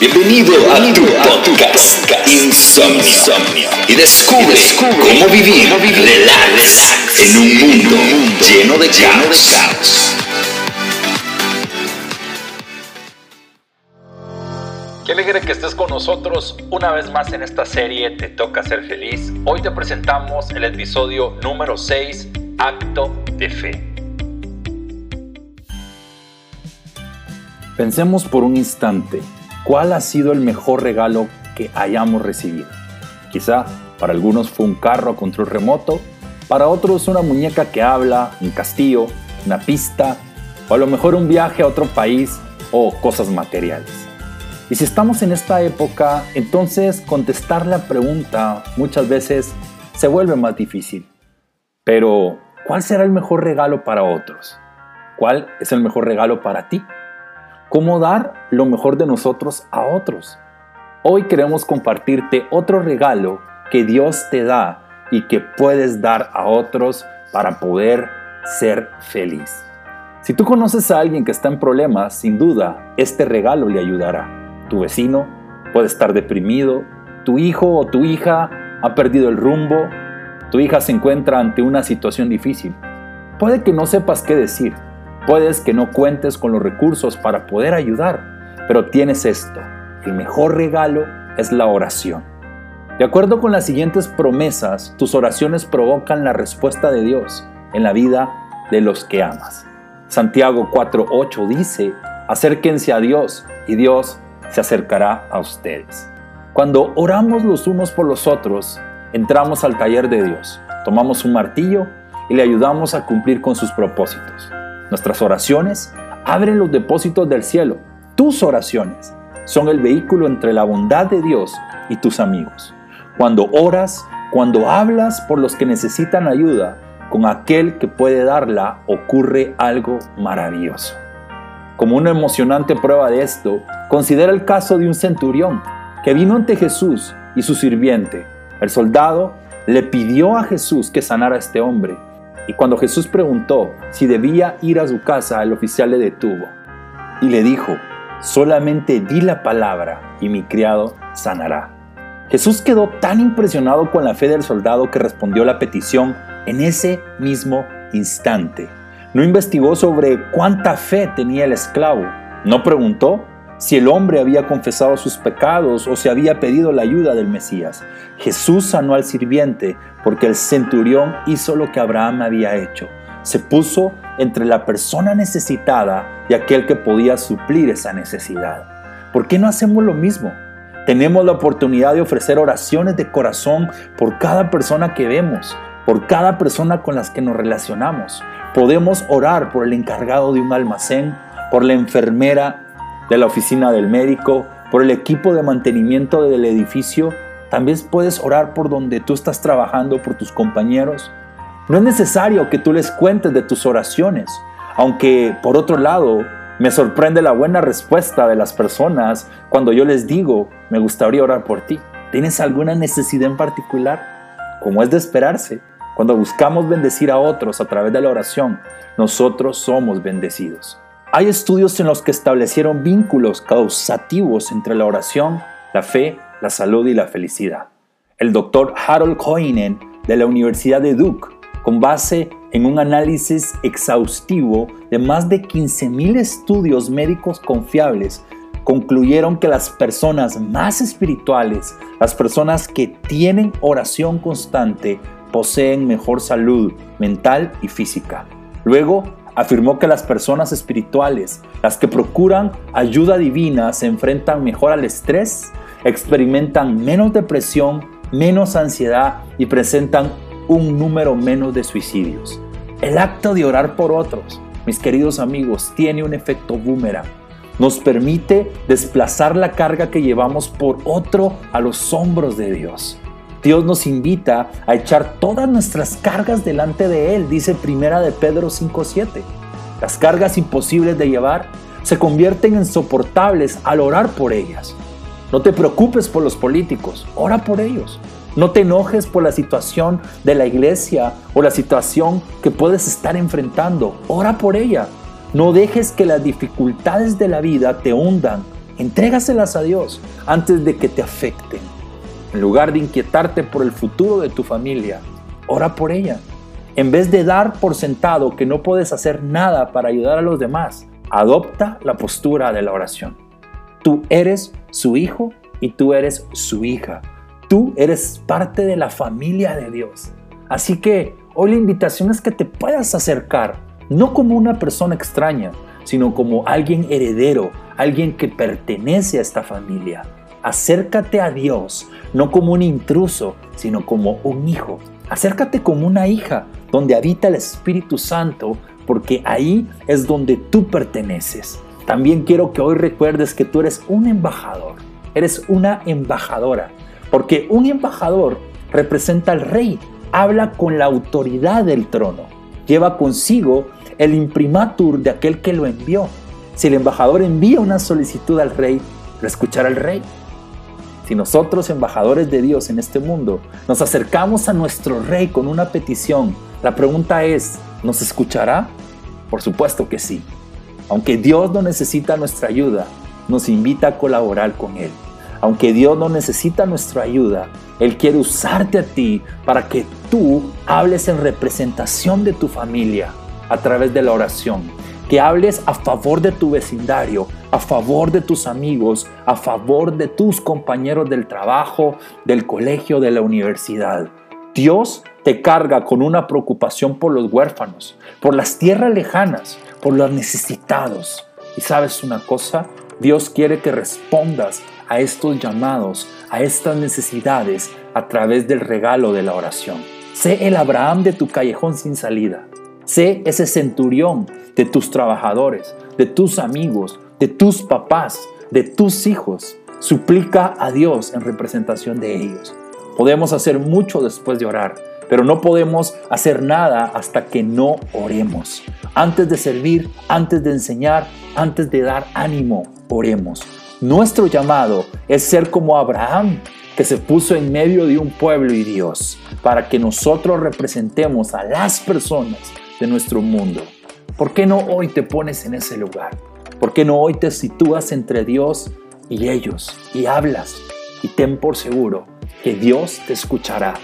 Bienvenido, a tu podcast, Insomnio. Y descubre, cómo vivir, relax, en un mundo, lleno de caos. Qué alegre que estés con nosotros una vez más en esta serie Te toca ser feliz. Hoy te presentamos el episodio número 6, Acto de Fe. Pensemos por un instante, ¿cuál ha sido el mejor regalo que hayamos recibido? Quizá para algunos fue un carro a control remoto, para otros una muñeca que habla, un castillo, una pista, o a lo mejor un viaje a otro país o cosas materiales. Y si estamos en esta época, entonces contestar la pregunta muchas veces se vuelve más difícil. Pero, ¿cuál será el mejor regalo para otros? ¿Cuál es el mejor regalo para ti? Cómo dar lo mejor de nosotros a otros. Hoy queremos compartirte otro regalo que Dios te da y que puedes dar a otros para poder ser feliz. Si tú conoces a alguien que está en problemas, sin duda, este regalo le ayudará. Tu vecino puede estar deprimido, tu hijo o tu hija ha perdido el rumbo, tu hija se encuentra ante una situación difícil. Puede que no sepas qué decir, Puedes que no cuentes con los recursos para poder ayudar, pero tienes esto. El mejor regalo es la oración. De acuerdo con las siguientes promesas, tus oraciones provocan la respuesta de Dios en la vida de los que amas. Santiago 4:8 dice, acérquense a Dios y Dios se acercará a ustedes. Cuando oramos los unos por los otros, entramos al taller de Dios, tomamos un martillo y le ayudamos a cumplir con sus propósitos. Nuestras oraciones abren los depósitos del cielo. Tus oraciones son el vehículo entre la bondad de Dios y tus amigos. Cuando oras, cuando hablas por los que necesitan ayuda, con aquel que puede darla ocurre algo maravilloso. Como una emocionante prueba de esto, considera el caso de un centurión que vino ante Jesús y su sirviente. El soldado le pidió a Jesús que sanara a este hombre y cuando Jesús preguntó si debía ir a su casa, el oficial le detuvo y le dijo, solamente di la palabra y mi criado sanará. Jesús quedó tan impresionado con la fe del soldado que respondió la petición en ese mismo instante. No investigó sobre cuánta fe tenía el esclavo. No preguntó si el hombre había confesado sus pecados o si había pedido la ayuda del Mesías. Jesús sanó al sirviente porque el centurión hizo lo que Abraham había hecho. Se puso entre la persona necesitada y aquel que podía suplir esa necesidad. ¿Por qué no hacemos lo mismo? Tenemos la oportunidad de ofrecer oraciones de corazón por cada persona que vemos, por cada persona con las que nos relacionamos. Podemos orar por el encargado de un almacén, por la enfermera de la oficina del médico, por el equipo de mantenimiento del edificio. También puedes orar por donde tú estás trabajando, por tus compañeros. No es necesario que tú les cuentes de tus oraciones, aunque por otro lado me sorprende la buena respuesta de las personas cuando yo les digo, me gustaría orar por ti. ¿Tienes alguna necesidad en particular? Como es de esperarse, cuando buscamos bendecir a otros a través de la oración, nosotros somos bendecidos. Hay estudios en los que establecieron vínculos causativos entre la oración, la fe, la salud y la felicidad. El doctor Harold Koinen de la Universidad de Duke, con base en un análisis exhaustivo de más de 15.000 estudios médicos confiables, concluyeron que las personas más espirituales, las personas que tienen oración constante, poseen mejor salud mental y física. Luego, afirmó que las personas espirituales, las que procuran ayuda divina, se enfrentan mejor al estrés, experimentan menos depresión, menos ansiedad y presentan un número menos de suicidios. El acto de orar por otros, mis queridos amigos, tiene un efecto boomerang. Nos permite desplazar la carga que llevamos por otro a los hombros de Dios. Dios nos invita a echar todas nuestras cargas delante de Él, dice Primera de Pedro 5.7. Las cargas imposibles de llevar se convierten en soportables al orar por ellas. No te preocupes por los políticos, ora por ellos. No te enojes por la situación de la iglesia o la situación que puedes estar enfrentando, ora por ella. No dejes que las dificultades de la vida te hundan. Entrégaselas a Dios antes de que te afecten. En lugar de inquietarte por el futuro de tu familia, ora por ella. En vez de dar por sentado que no puedes hacer nada para ayudar a los demás, adopta la postura de la oración. Tú eres su hijo y tú eres su hija. Tú eres parte de la familia de Dios. Así que hoy la invitación es que te puedas acercar, no como una persona extraña, sino como alguien heredero, alguien que pertenece a esta familia. Acércate a Dios, no como un intruso, sino como un hijo. Acércate como una hija, donde habita el Espíritu Santo, porque ahí es donde tú perteneces. También quiero que hoy recuerdes que tú eres un embajador, eres una embajadora, porque un embajador representa al rey, habla con la autoridad del trono, lleva consigo el imprimatur de aquel que lo envió. Si el embajador envía una solicitud al rey, ¿lo escuchará el rey? Si nosotros, embajadores de Dios en este mundo, nos acercamos a nuestro rey con una petición, la pregunta es, ¿nos escuchará? Por supuesto que sí. Aunque Dios no necesita nuestra ayuda, nos invita a colaborar con Él. Aunque Dios no necesita nuestra ayuda, Él quiere usarte a ti para que tú hables en representación de tu familia a través de la oración. Que hables a favor de tu vecindario, a favor de tus amigos, a favor de tus compañeros del trabajo, del colegio, de la universidad. Dios te carga con una preocupación por los huérfanos, por las tierras lejanas, por los necesitados. Y sabes una cosa, Dios quiere que respondas a estos llamados, a estas necesidades a través del regalo de la oración. Sé el Abraham de tu callejón sin salida. Sé ese centurión de tus trabajadores, de tus amigos, de tus papás, de tus hijos. Suplica a Dios en representación de ellos. Podemos hacer mucho después de orar, pero no podemos hacer nada hasta que no oremos. Antes de servir, antes de enseñar, antes de dar ánimo, oremos. Nuestro llamado es ser como Abraham, que se puso en medio de un pueblo y Dios, para que nosotros representemos a las personas de nuestro mundo. ¿Por qué no hoy te pones en ese lugar? ¿Por qué no hoy te sitúas entre Dios y ellos y hablas? Y ten por seguro que Dios te escuchará.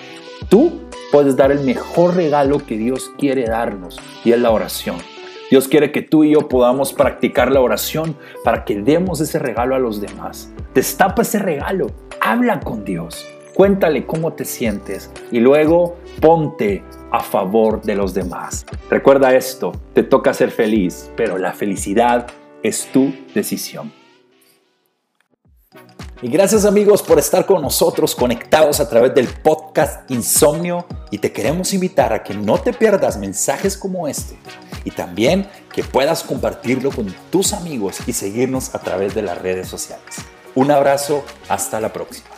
Tú puedes dar el mejor regalo que Dios quiere darnos y es la oración. Dios quiere que tú y yo podamos practicar la oración para que demos ese regalo a los demás. Destapa ese regalo, habla con Dios, cuéntale cómo te sientes y luego ponte a favor de los demás. Recuerda esto, te toca ser feliz, pero la felicidad es tu decisión. Y gracias amigos por estar con nosotros conectados a través del podcast Insomnio y te queremos invitar a que no te pierdas mensajes como este y también que puedas compartirlo con tus amigos y seguirnos a través de las redes sociales. Un abrazo, hasta la próxima.